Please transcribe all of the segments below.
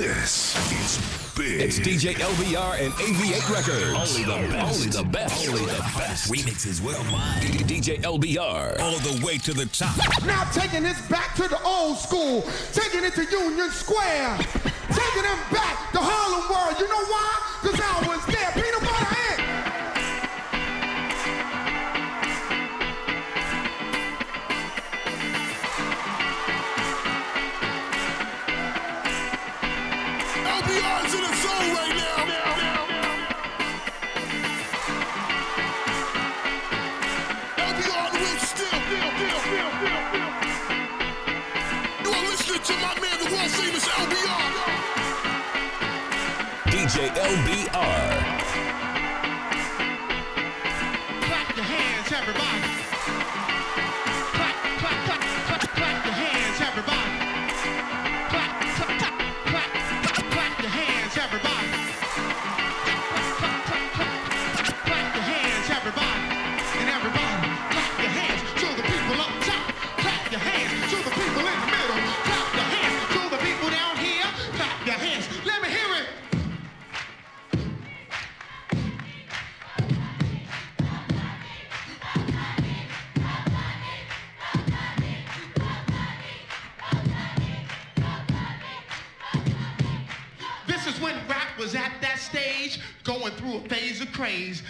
This is big. It's DJ LBR and AV8 Records. Only the best. Only the best. Only the best. Remixes worldwide. DJ LBR. All the way to the top. Now taking this back to the old school. Taking it to Union Square. taking them back to Harlem World. You know why? Because I was there. praise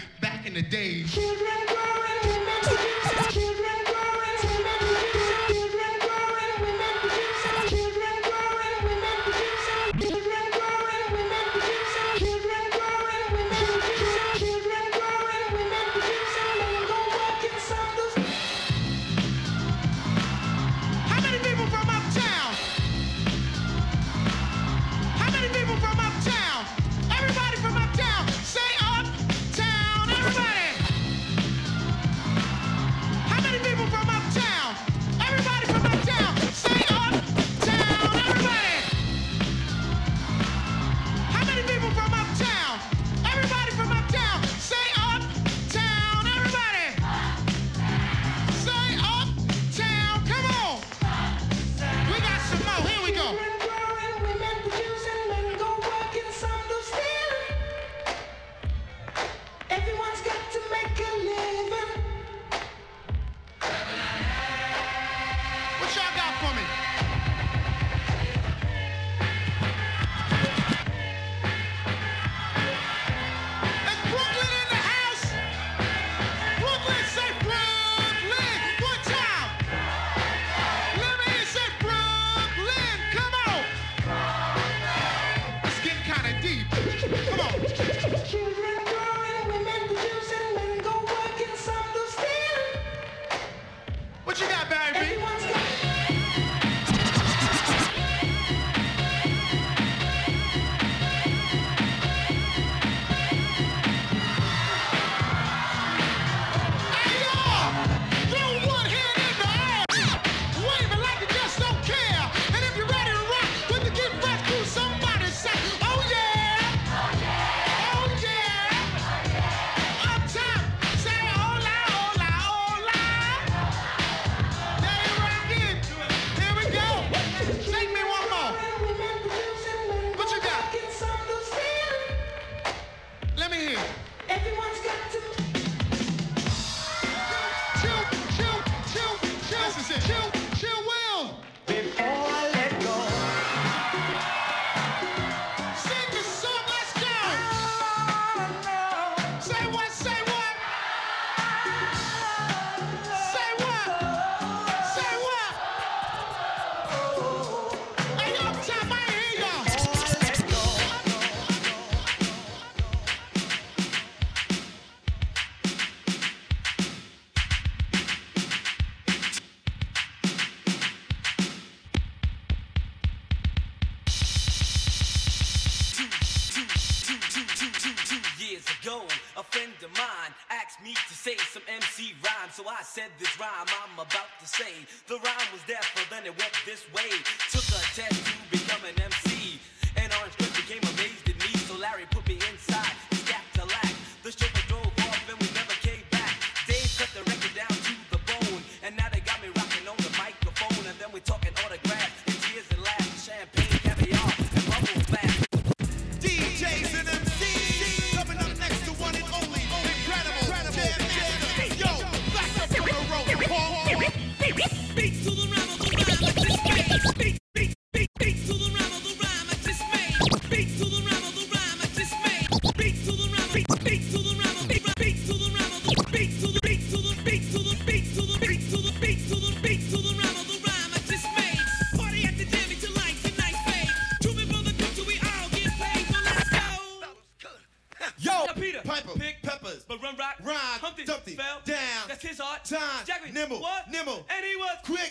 nimble, what? nimble, And he was quick,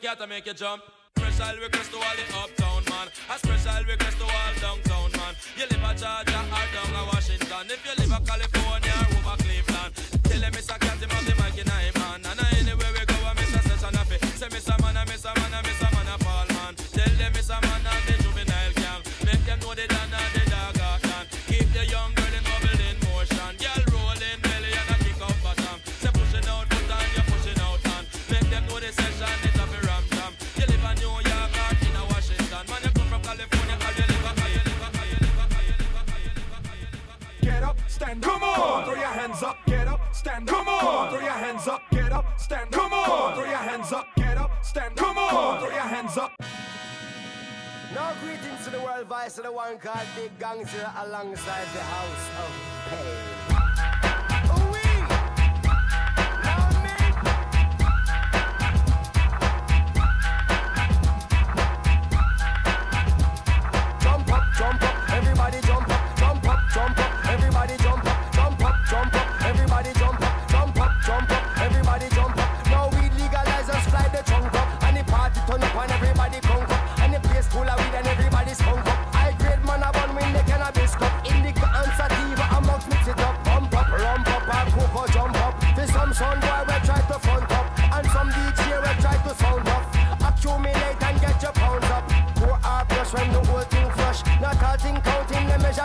cat and make you jump. Special request to all the uptown man. A special request to all downtown man. You live a Georgia or down a Washington. If you live a No greetings to the world vice of the one called Big Gangster alongside the House of Pain.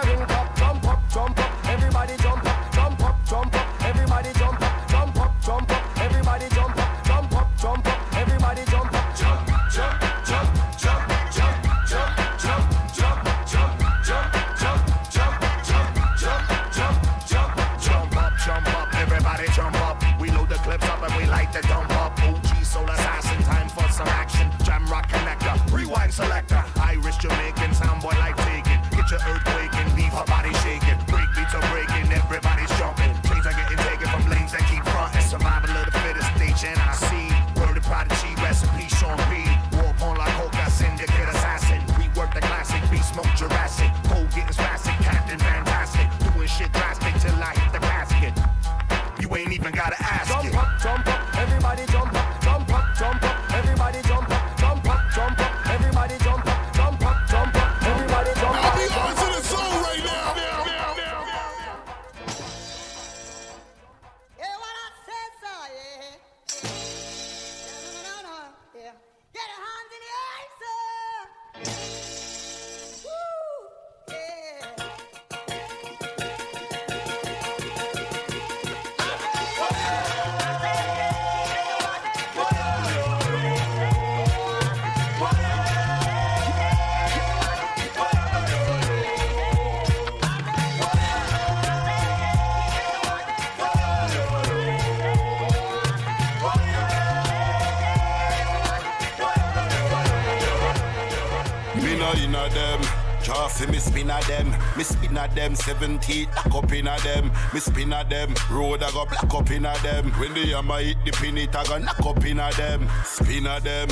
in me spin a them, seven teeth lock up in a them, me spin a them, road I go black up in a them. When the hammer hit the pin it I go knock up in a them, spin a them.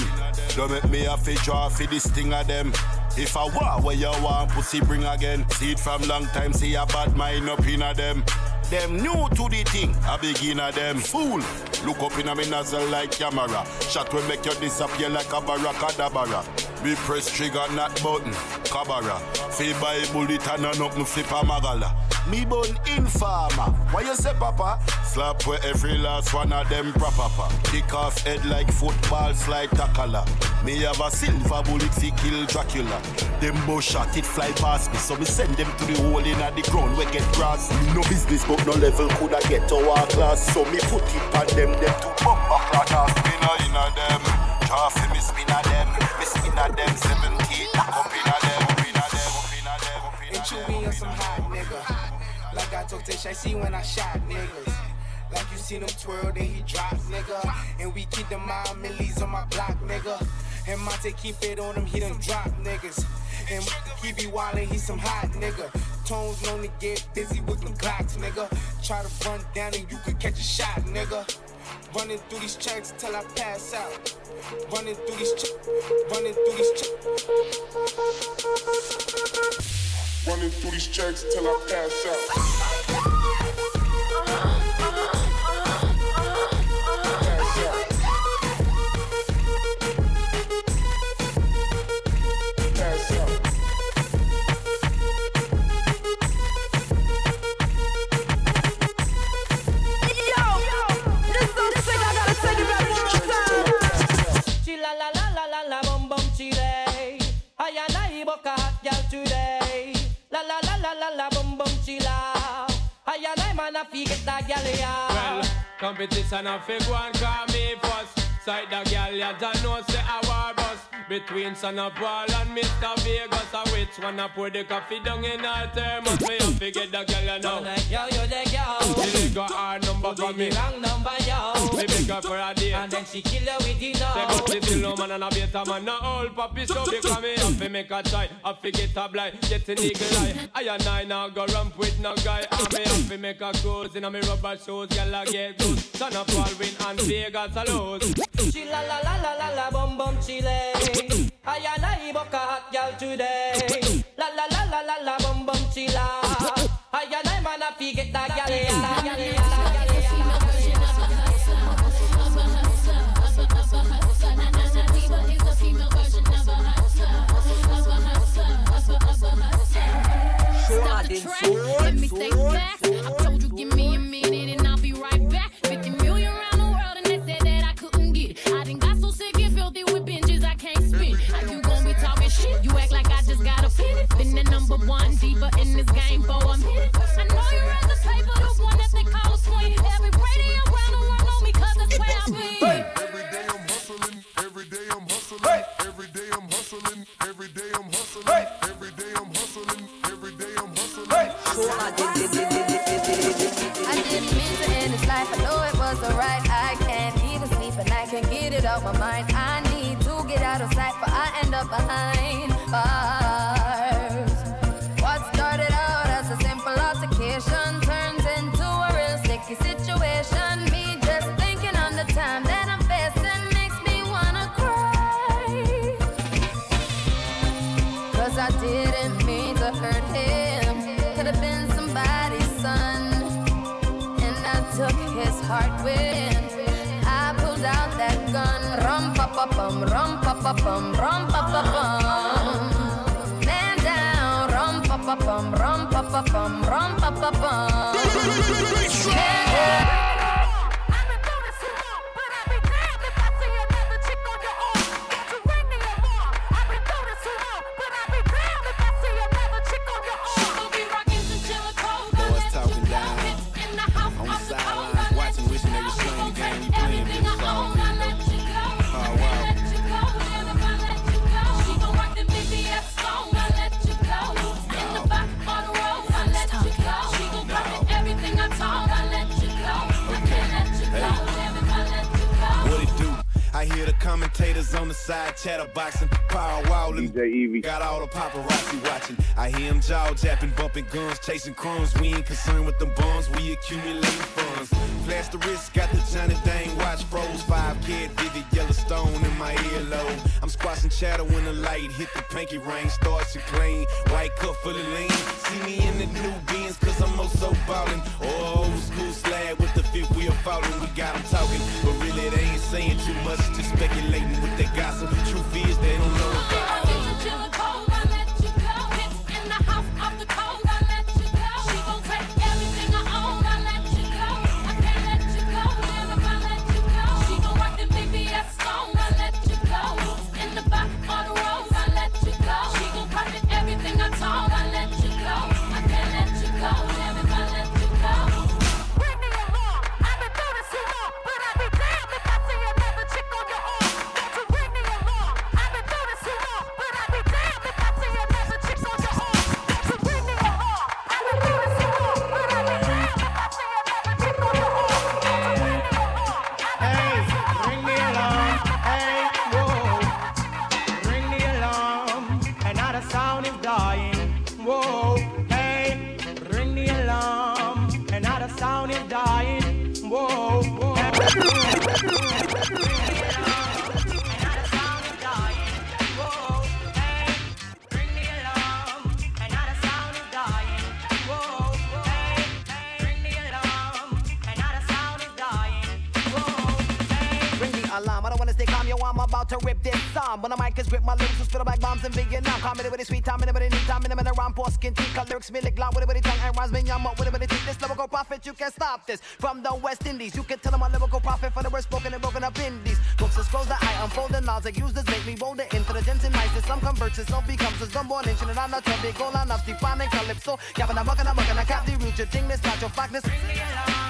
Don't make me have to draw fi this thing a them. If I want where you want, pussy bring again. See it from long time, see a bad mind up in a them. Them new to the thing, i a beginner them fool. Look up in a me nozzle like camera. Shot will make you disappear like a baracadabra. Me press trigger, not button. Cabara. Feel by bullet and me flip a magala. Me bun informer. Why you say, Papa? Slap where every last one of them proper. Kick off head like football, slide tackler. Me have a silver bullet fi kill Dracula. Them bush shot it fly past me, so me send them to the hole in the ground where get grass. Me no business, but no level coulda get to our class. So me put it on them, them to bumper class. Spinner inna them, fi me spinner them, spinner them seventeen. Up inna them, up inna them, up inna them, up inna And Chewy on some hot nigga. Like I told Tish, I see when I shot niggas. Like you seen him twirl, then he drop, nigga. And we keep the mind millies on my block, nigga. And Monte keep it on him, he done drop niggas. And he be wildin', he some hot nigga. Tones known to get busy with them clocks, nigga. Try to run down and you could catch a shot, nigga. Running through these checks till I pass out. Running through these checks, running through these checks. Running through these checks till I pass out. Competition a fig one call me first. Side the girl ya don't know say a war bus between Sean Paul and Mr. Vegas. A which one a pour the coffee down in her thermos? Me a fi get the girl ya know. Yo, you the girl. She got her number for me. Wrong number, yo. Me beg her for a date. And then she kill her with you Say but she still no man and a better man No old papi so because me have to make a try Have to get a blind, get an eagle eye I and I now go ramp with no guy And me have to make a cruise in a me rubber shoes Girl I get good Sean Paul win and Vegas a lose She la la la la la la bum bum chile. I and I book a hot girl today. La la la la la la bum bum chila. I and eh, eh, eh, I man a fi get that girl ya. Stop the track, let me take back. I told you, give me number one deeper in this game for a minute. I know you Rum pa pa bum, rum pa pa bum, rum pa pa bum. Man down, rum pa pa bum, rum pa pa bum, rum pa pa bum. Man down. Chasing crumbs. We ain't concerned with them bums, we accumulating funds. Flash the wrist, got the Johnny Dang watch froze. Five kid, vivid Yellowstone in my earlobe. I'm squashing chatter when the light hit the pinky ring. Starts to clean, white cup full of lean. See me in the new beans, cause I'm oh also ballin'. Oh, old school slab with the fifth wheel falling. We got 'em talking, but really they ain't saying too much. Just speculating with their gossip. Truth is, this. When the mic is grip, my lyrics will spit like bombs in Vietnam. Comedy with a sweet time, anybody need time, anybody around poor skin teeth. Lyrics, me lick loud with a tongue and rhymes, me yum up with a teeth. This lyrical prophet, you can't stop this. From the West Indies, you can tell I'm a lyrical prophet for the word spoken and broken up indies. Books and scrolls that I unfold and knowledge I use this make me bolder intelligence and nice. Some converts some becomes some born ancient and I'm not your big goal. I'm not defining calypso. Yapping, I'm bucking, I'm bucking, I cap the root. Your thing, this not your fackness. It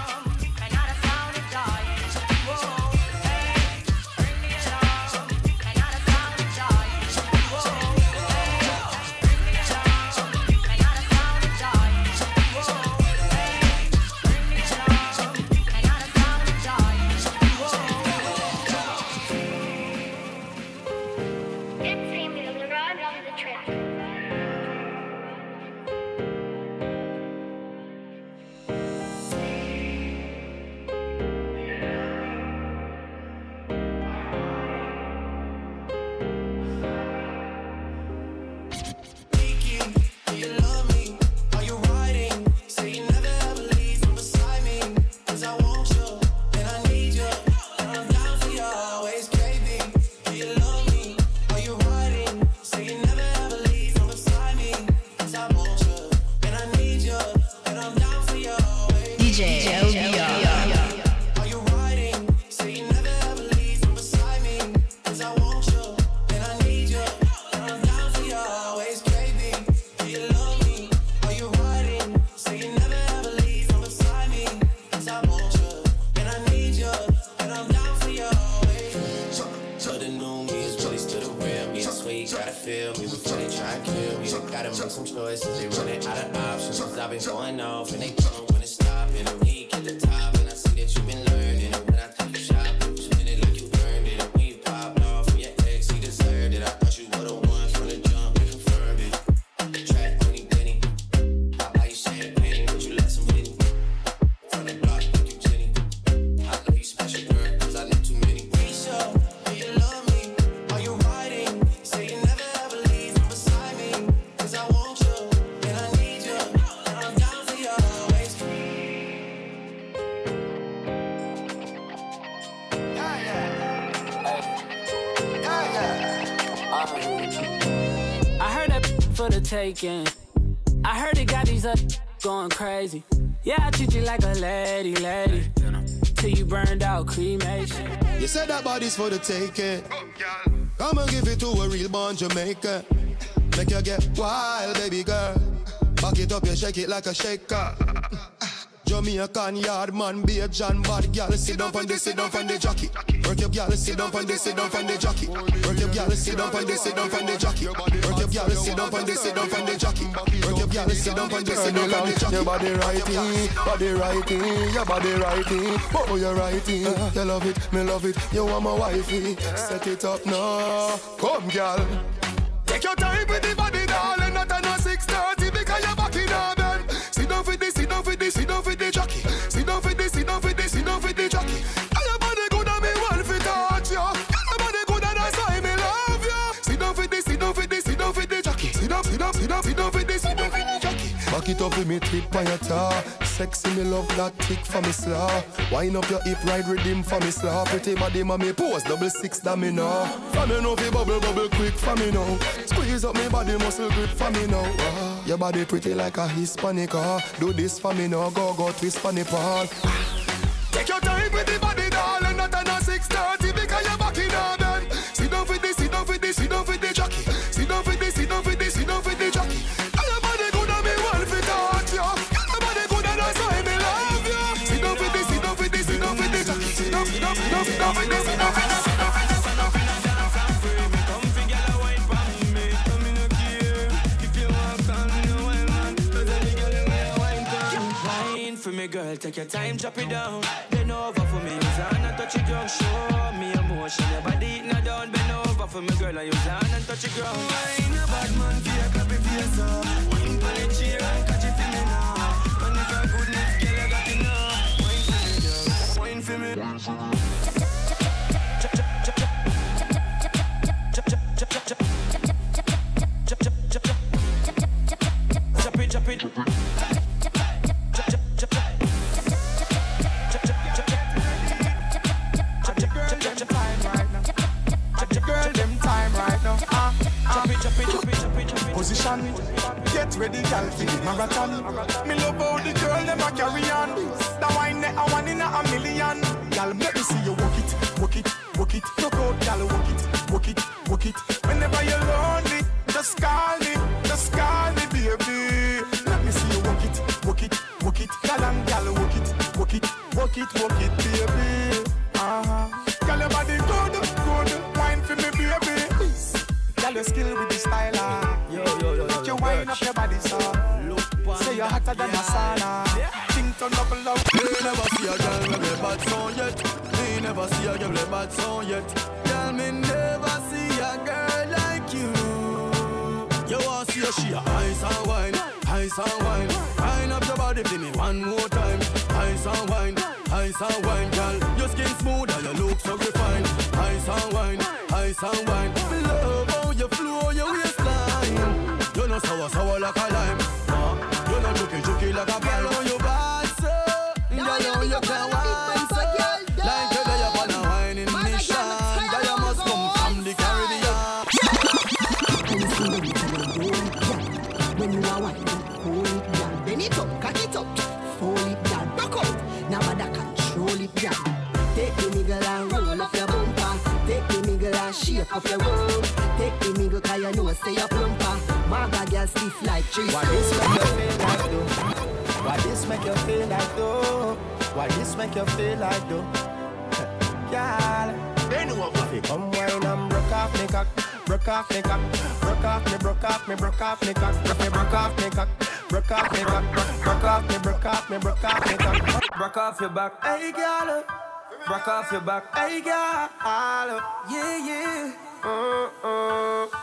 I heard it got these up going crazy. Yeah, I treat you like a lady, lady. Till you burned out cremation. You said that body's for the taking. Come and give it to a real born Jamaican. Make you get wild, baby girl. Back it up, you shake it like a shaker. Jamaican yard man, be a John bad gal. Sit down on the, sit down on the jockey. Work your gal, sit down on the, sit down on the jockey. Work your gal, sit down on the, sit down on the jockey. Work your gal, sit down on the, sit down on the jockey. Work your gal, sit down on the, sit down on the jockey. Your body righty, body righty, your body righty. Oh, you're righty. Uh-huh. You love it, me love it. You want my wifey. Set it up now. Come, gal. Take your time with the body, Back it up with me tip on your tar. Sexy me love that tick for me slaw. Wind up your hip ride rhythm for me slaw. Pretty body mommy pose double six that me know. For me know fi bubble bubble quick for me now. Squeeze up me body muscle grip for me now. Ah, your body pretty like a Hispanic. Ah, do this for me now. Go go twist for paw. Take your time with the body, girl, take your time, drop it down. Bend over for me, use hand and touch it ground. Show me emotion, your body her down. Bend over for me, girl, and use hand and touch it ground. Wine, a bad man, fear, clap it face up. Wine for the chair and catch it for me now. And if you're goodness, girl, I got enough. Wine for me, girl. Wine for me. And wine. Why this make you feel like though? Why this make you feel like though? Why this make you feel like though? Girl, if you come wine and broke off me cock, broke off me cock, broke off me, broke off me, broke off me cock, broke me, broke off me cock, broke off me cock, broke off me, broke off me, broke off me cock, Broke off your back, hey girl. Broke off your back, hey girl, yeah yeah. Uh-uh.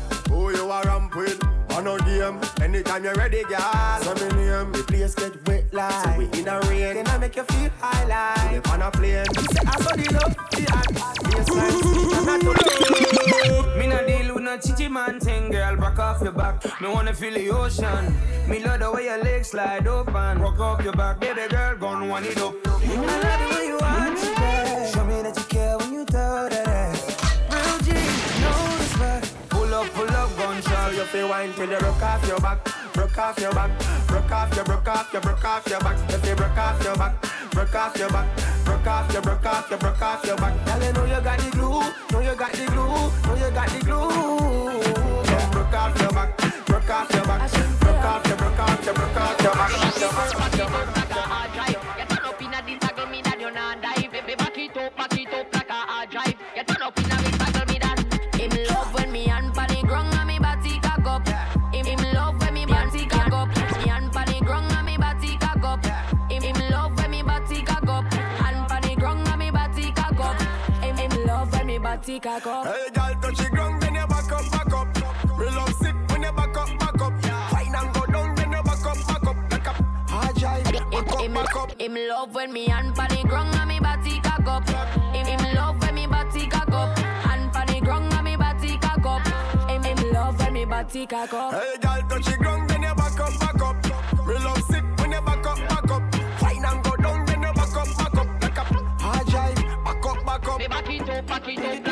Who you are ramp with? On no game. Anytime you're ready, girl. Say me name. The place get wet like So we in a rain Then I make you feel high like Live on a plane. Say I saw the love The act Baseline sweet and not too Me not deal with no chichi man thing, girl. Back off your back. Me wanna feel the ocean. Me love the way your legs slide open. Walk up your back, baby girl, gon' wind it up. Feel wine till you broke off your back. Broke off your back. Broke off your, broke off your, broke off your back. If you broke off your back. Broke off your back. Broke off your, broke off your, broke off your back. Girl, you know you got the glue. Know you got the glue. Know you got the glue. Yeah, broke off your back. Broke off your back. Broke off your, broke off your, broke off your back. When me body cock up. Hey, girl, touch the ground, then you back up, back up. Me love sick when you back up, back up. Wine and go down, then you back up, back up. Back up. Hard drive, back up, back up. him love when me hand pan the ground and me body cock up. Him, him love when me body cock up. Hand pan the ground and me body cock up. Him, him love when me body cock up. Hey, girl, touch the ground, then you back up, back up. Me love sick when you back up, back up. Wine and go down, then you back up, back up. Back up. Hard drive, back up, back up. Me back it up, back it up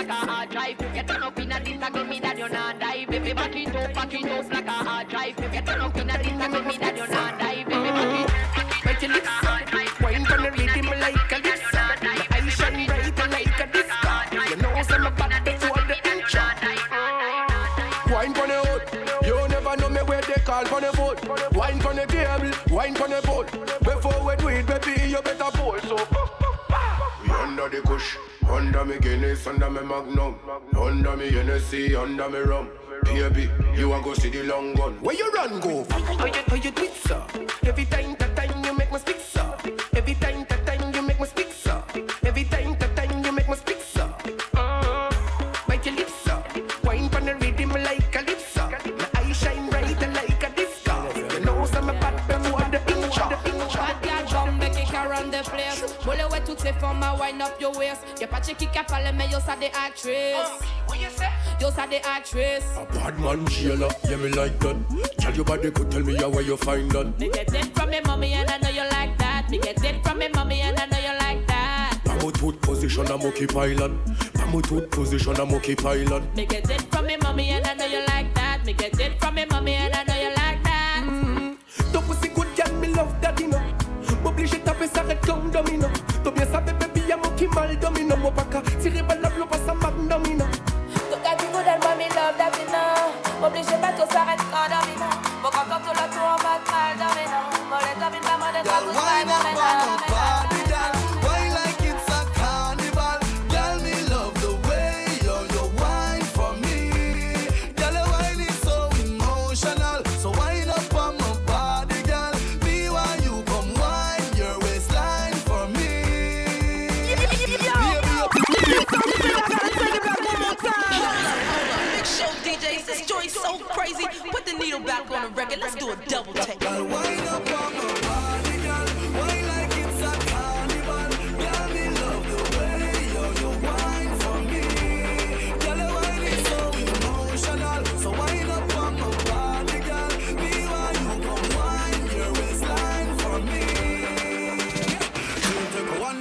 you not die. Baby, back it up, back it up like a hard drive. You turn up in a this, I me that you not die. Baby, back it up. Wine on the like a about before. You never table, wine on the boat. Before we do it, baby, you better pull. So under the kush, under me Guinness, under me Magnum, under me Hennessy, under me rum. Baby, you a go see the long gun. Where you run go? How you, how you do sir? Every time, that time you make me speak, sir. Every time, to take from my wind up your waist. Your patchy kick up, follow me, you're the actress. Uh, what you say? You're the actress. Bad man jailer, yeah me like that. Tell your body could tell me how where you find that. Me get it from me mommy and I know you like that. Me get it from me mommy and I know you like that. Mammoth position a monkey island. Mammoth position a monkey island. Me get it from me mommy and I know you like that. Me get it from me mommy and I know you like that. Mm-hmm. Ton pussy good girl, me love that, you know. M'oblige taper ça réclame domino. Tirer balle la pas ça coup d'elle, moi, me love know. Obligé pas tout s'arrête quand Let's do a double take.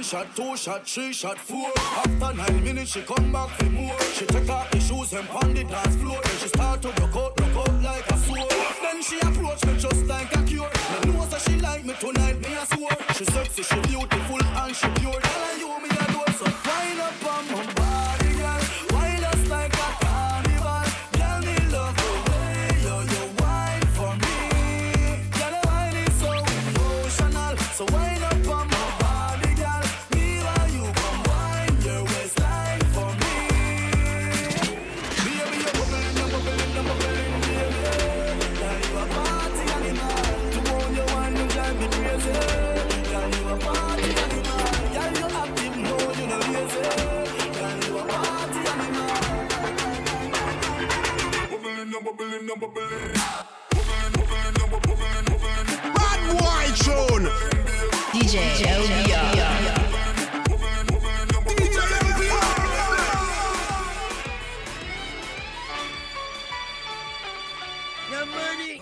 Shot, two shot, three shot, four. After nine minutes, she come back for more. She take off the shoes and pound the dance floor. Then she start to rock out, rock out like a sword. Then she approach me just like a cure. Me know that she like me tonight, me a swore. She sexy, she beautiful and she pure. Girl, and you me Bad boy tune. DJ LBR. Your money.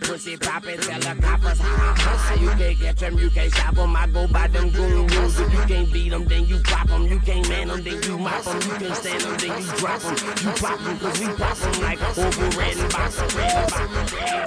Pussy poppin', tell the coppers, ha ha. You can't catch them, you can't stop them. I go by them goon rules. If you can't beat them, then you pop them. You can't man them, then you mop them. You can stand them, then you drop them. You pop them, cause we pop them like over red and box.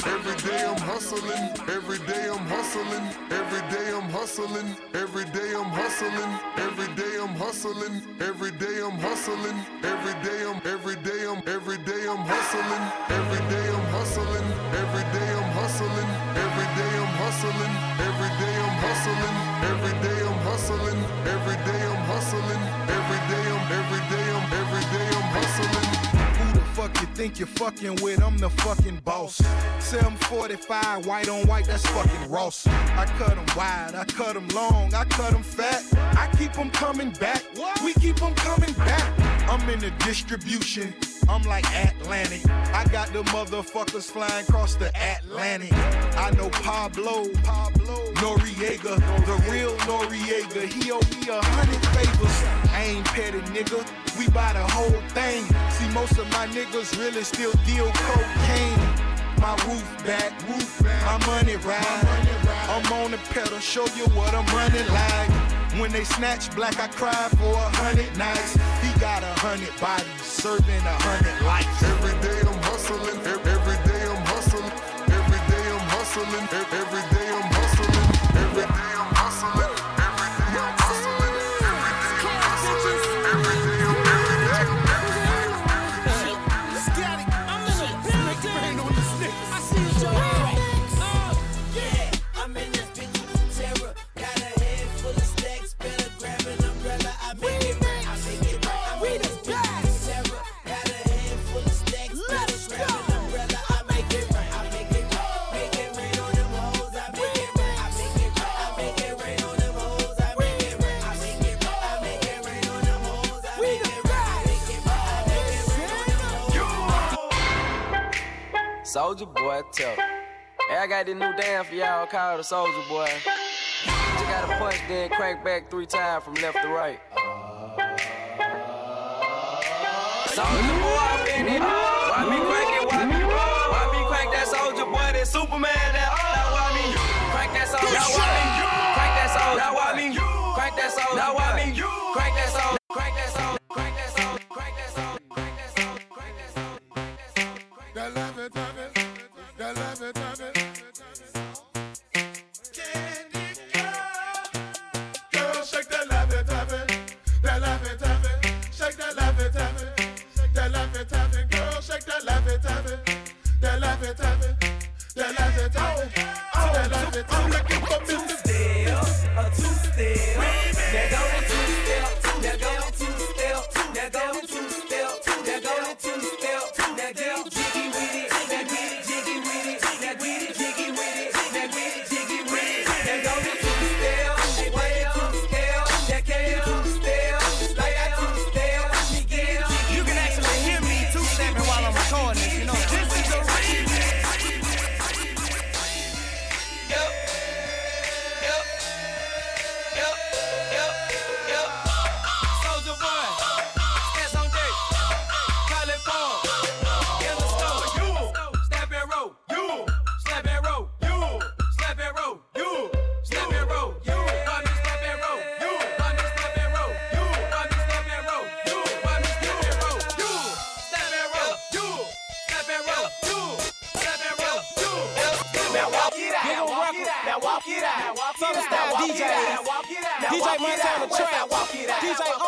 Every day I'm hustling, every day I'm hustling, every day I'm hustling, every day I'm hustling, every day I'm hustling, every day I'm hustling, every day I'm every day I'm every day I'm hustling, every day I'm hustling, every day hustling, every day I'm hustling, every day I'm hustling, every day I'm hustling, every day I'm hustling, every day I'm every day I'm every day I'm hustling. Who the fuck you think you're fucking with? I'm the fucking boss. 745, white on white, that's fucking Ross. I cut them wide, I cut them long, I cut them fat. I keep them coming back, we keep them coming back. I'm in the distribution, I'm like Atlantic. I got the motherfuckers flying across the Atlantic. I know Pablo, Pablo, Noriega, the real Noriega. He owe me a hundred favors. I ain't petty, nigga. We buy the whole thing. See, most of my niggas really still deal cocaine. My roof back, roof back. my money ride. I'm on the pedal, show you what I'm running like. When they snatch black, I cry for a hundred nights. He got a hundred bodies, serving a hundred lives. Every day I'm hustling, every day I'm hustling, every day I'm hustling, ev- every Soulja boy, tell. Hey, I got this new dance for y'all called the Soulja Boy. You gotta punch, then crank back three times from left to right. Soulja boy, I'm in it. Why me crank it? Why me Why me crank that Soulja Boy? That Superman? That now why me crank that Soulja? Now why me crank that Soulja? Now why me crank that Soulja? Now why me DJ Mike walk, it out. DJ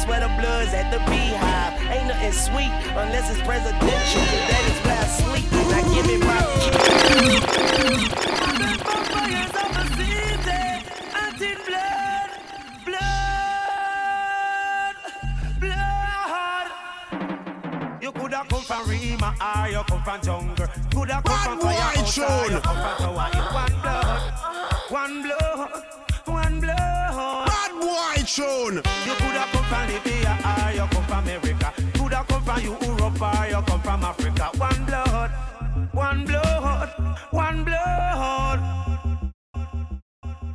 New Orleans where the blood's at the beehive. Ain't nothing sweet unless it's presidential. That is where I sleep. Now give me my the city, until blood, blood, blood. You coulda come from Rima or you come from jungle. Coulda come from firehouse or you come from tower. One blood, one blood, one blood. Bad You coulda come from Libya or you come from America. Coulda come from Europe or you come from Africa. One blood, one blood, one blood.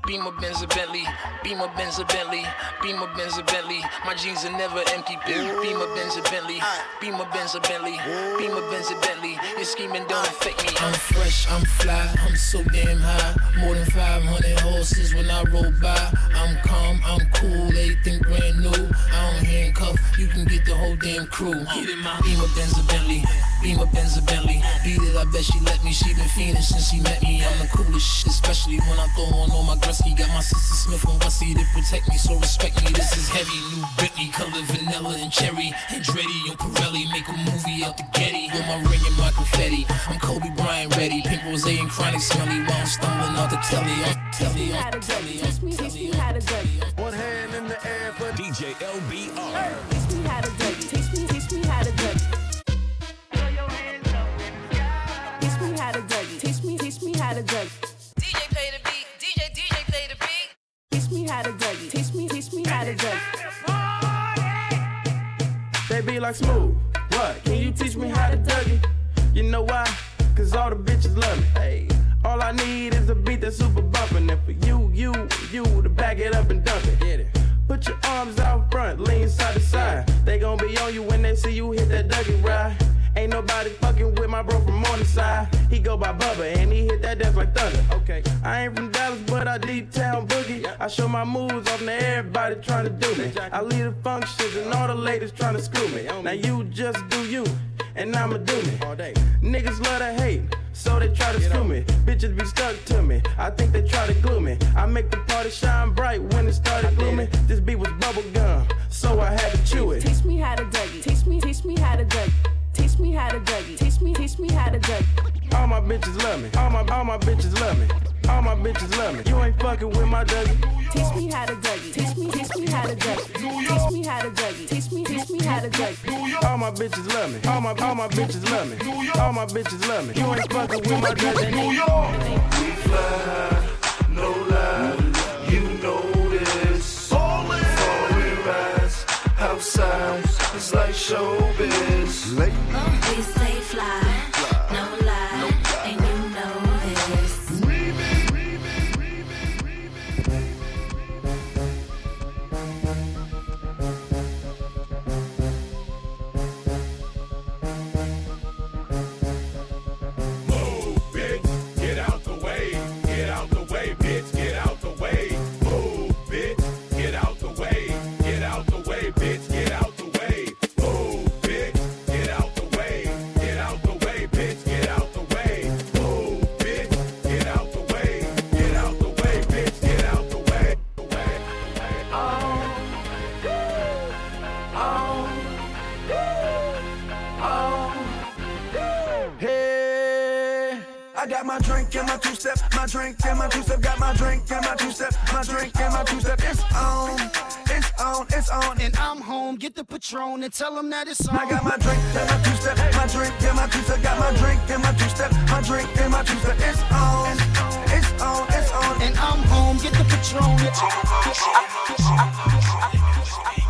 Beamer Benz a Bentley, Beamer Benz a Bentley, Beamer Benz a Bentley. My jeans are never empty. Beamer Benz a Bentley, Beamer Benz a Bentley, Beamer Benz a Bentley. Your scheming don't affect me. I'm fresh, I'm fly, I'm so damn high. More than 500 horses when I roll by. I'm calm, I'm cool, everything brand new. I don't handcuff, you can get the whole damn crew. Get in my Beamer Benz a Bentley, Beamer Benz a Bentley. Beat it, I bet she let me. She been fiending since she met me. I'm the coolest shit, especially when I throw on all my Gretzky. Got my sister Smith and Wessie to protect me, so respect me. This is heavy, new Bentley, color vanilla and cherry. Andretti and Pirelli make a movie out the Getty. With my ring and my confetti, I'm Kobe Bryant ready. Pink rose and chronic smelly while I'm stumbling out the telly. On telly, on telly, on telly. One hand in the air for DJ LBR. Teach me how to dougie. Teach me, teach me how to dougie. They be like smooth. What? Can you teach me how to dougie? You know why? Cause all the bitches love me. Hey. All I need is a beat that's super bumpin'. And for you, you, you to back it up and dump it. Get it. Put your arms out front, lean side to side. They gon' be on you when they see you hit that Dougie ride. Ain't nobody fucking with my bro from Morningside. He go by Bubba and he hit that dance like thunder. Okay. I ain't from Dallas, but I deep town boogie. I show my moves off to everybody trying to do me. I lead the functions and all the ladies trying to screw me. Now you just do you, and I'ma do me. All day. Niggas love to hate, so they try to screw me. Bitches be stuck to me. I think they try to glue me. I make the party shine bright when it started gloomy. This beat was bubble gum, so I had to chew it. Teach me how to dougie. Teach me, teach me how to dougie. Teach me how to dougie. Teach me, teach me how to dougie. All my bitches love me. All my all my bitches love me. All my bitches love me. You ain't fucking with my Dougie. Teach me how to dougie. Teach me, teach me how to dougie. Teach me how to dougie. Teach me, teach me how to dougie. All my bitches love me. All my all my bitches love me. All my bitches love me. You ain't fucking with my Dougie. New York. We fly, no lie. You know this. Falling, we rise outside nice. It's like showbiz. Late. I got my drink and my two step, my drink and my two step, got my drink and my two step, my drink and my two step. It's on, it's on, it's on, and I'm home. Get the Patron and tell them that it's on. I got my drink and my two step, my drink and my two step, got my drink and my two step, my drink and my two step. It's on, it's on, it's on, and I'm home. Get the Patron. I'm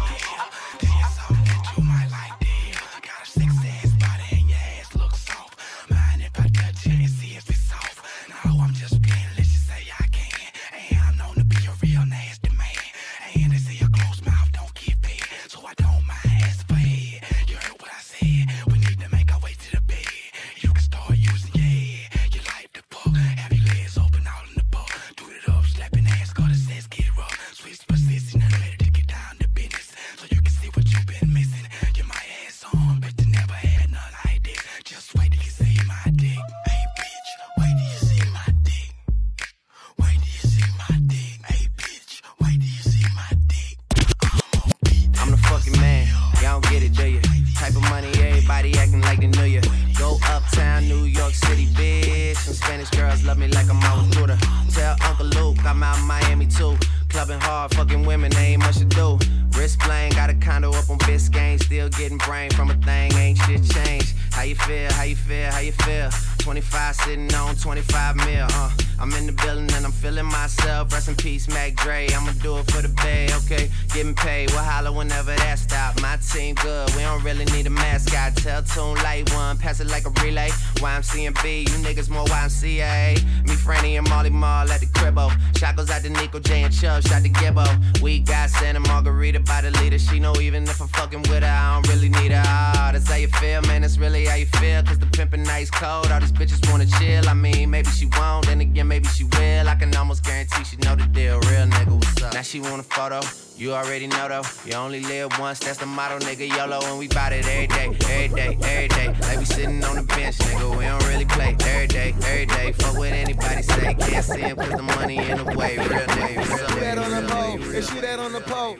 to Nico J and Chubb, shot to Gibbo. We got Santa Margarita by the leader. She know even if I'm fucking with her, I don't really need her. Ah, that's how you feel, man. That's really how you feel. Cause the pimpin' nice cold. All these bitches wanna chill. I mean, maybe she won't, then again, maybe she will. I can almost guarantee she know the deal. Real nigga, what's up? Now she want a photo. You already know though, you only live once, that's the motto, nigga. YOLO, and we bout it every day, every day, every day. Like we sitting on the bench, nigga. We don't really play every day, every day. Fuck what anybody say, can't see him cause the money in the way. Real nigga, real Shoot that on the pole, and shoot that on the pole.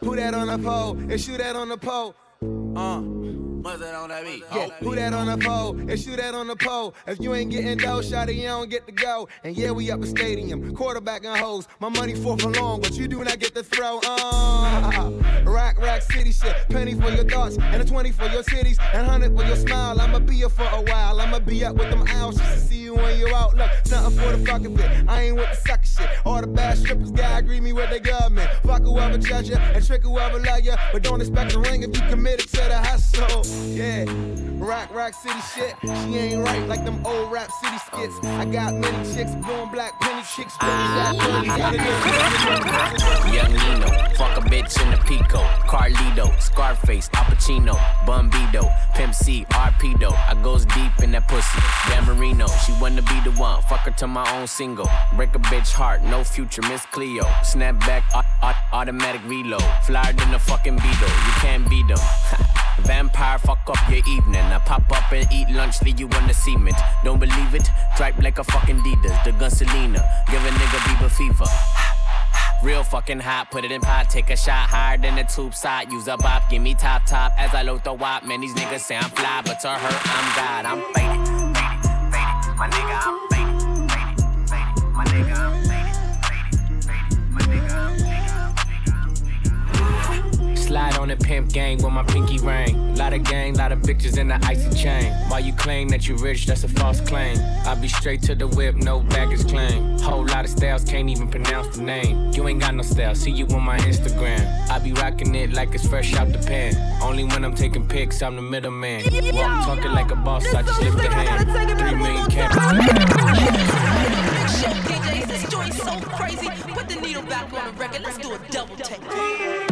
Who that on the pole, and shoot that on the pole. Uh. What's that on that beat? Yeah, who that on the pole? And shoot that on the pole. If you ain't getting dough, shawty, you don't get to go. And yeah, we up the stadium, quarterback and hoes. My money for and long, but you do not get to throw. Uh, rack, rack, city shit. Penny for your thoughts, and a 20 for your cities, and 100 for your smile. I'ma be here for a while. I'ma be up with them owls just to see you when you're out. Look, something for the fucking bit. I ain't with the sucker shit. All the bad strippers, guy agree me with the government. Fuck whoever judge ya, and trick whoever love ya. But don't expect a ring if you committed to the hustle. Yeah, rock, rock city shit. She ain't right like them old rap city skits. I got many chicks, blowing black penny chicks. Young Nino, fuck a bitch in the Pico, Carlito, Scarface, Al Pacino, Bumbido, Pimp C, Arpedo. I goes deep in that pussy. Dan Marino, she wanna be the one. Fuck her to my own single. Break a bitch heart, no future, Miss Cleo. Snap back, au- au- automatic reload. Flyer than a fucking Beetle, you can't beat them. Vampire, fuck up your evening. I pop up and eat lunch, leave you on the cement. Don't believe it? Dripe like a fucking Adidas. The gun Selena, give a nigga Bieber fever. Real fucking hot, put it in pot, take a shot higher than the tube side. Use a bop, give me top top as I load the wop. Man, these niggas say I'm fly, but to her, I'm God. I'm faded, faded, faded. My nigga, I'm faded, faded, faded. My nigga, I'm faded, Slide on the pimp gang with my pinky ring. Lot of gang, lot of bitches in the icy chain. While you claim that you rich, that's a false claim. I be straight to the whip, no baggage claim. Whole lot of styles, can't even pronounce the name. You ain't got no style, see you on my Instagram. I be rocking it like it's fresh out the pan. Only when I'm taking pics, I'm the middleman. Walk talking like a boss, I just lift the hand. Three million show DJs, this joint's so crazy. Put the needle back on the record. Let's do a double take.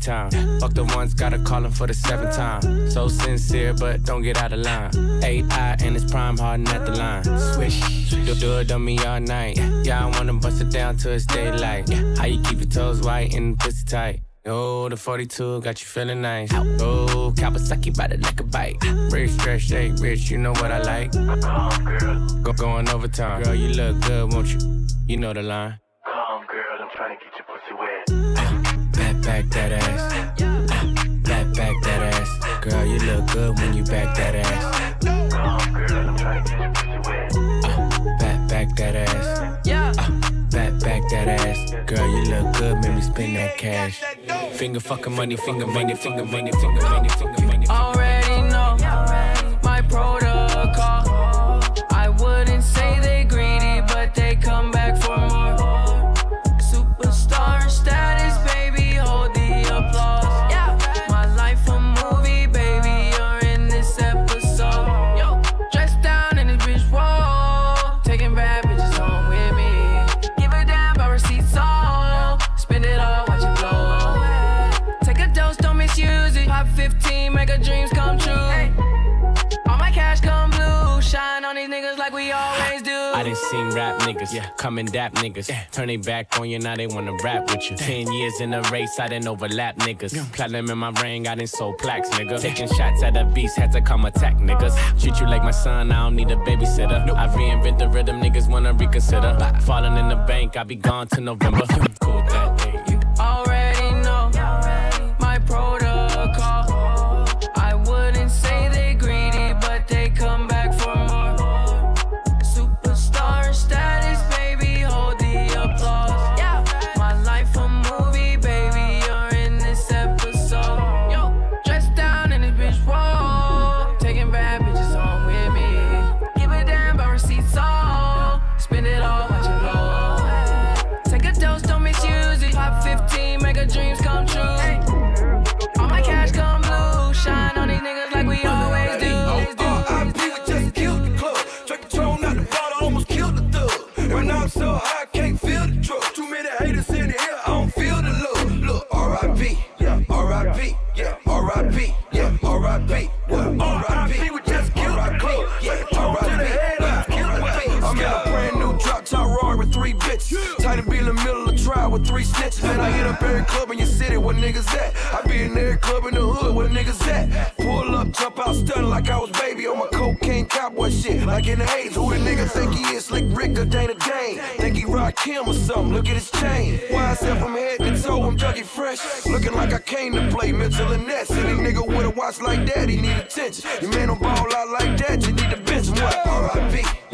Time. Fuck the ones, gotta call him for the seventh time. So sincere, but don't get out of line. AI and it's prime harden at the line. Swish, do, do it on me all night. Yeah, I wanna bust it down till it's daylight. How you keep your toes white and pussy tight? Oh, the 42 got you feeling nice. Oh, Kawasaki by the like a bike. Rich, stretch, shake, rich, you know what I like. Go going overtime. Girl, you look good, won't you? You know the line. That ass. Back, back that ass. Girl, you look good when you back that ass. Pussy. Back, back that ass. Yeah. Back, back that ass. Girl, you look good, make me spend that cash. Finger fucking money, finger money, finger money, finger money, finger money. Already know my protocol. Seen rap niggas, yeah. come and dap niggas. Turn they back on you, now they wanna rap with you. Ten years in a race, I didn't overlap niggas. Platinum in my ring, I didn't sold plaques, nigga. Taking shots at a beast, had to come attack niggas. Treat you like my son, I don't need a babysitter. I reinvent the rhythm, niggas wanna reconsider. Falling in the bank, I be gone to November. Cool that niggas at? I be in every club in the hood where niggas at. Pull up, jump out, stun like I was baby on my cocaine cowboy shit. Like in the haze, who the nigga think he is? Slick Rick or Dana Dane? Think he rock him or something? Look at his chain. Why I from head to toe, I'm junkie fresh. Looking like I came to play mental and nets. Any nigga with a watch like that, he need attention. You man don't ball out like that, you need a bench. What? RIP.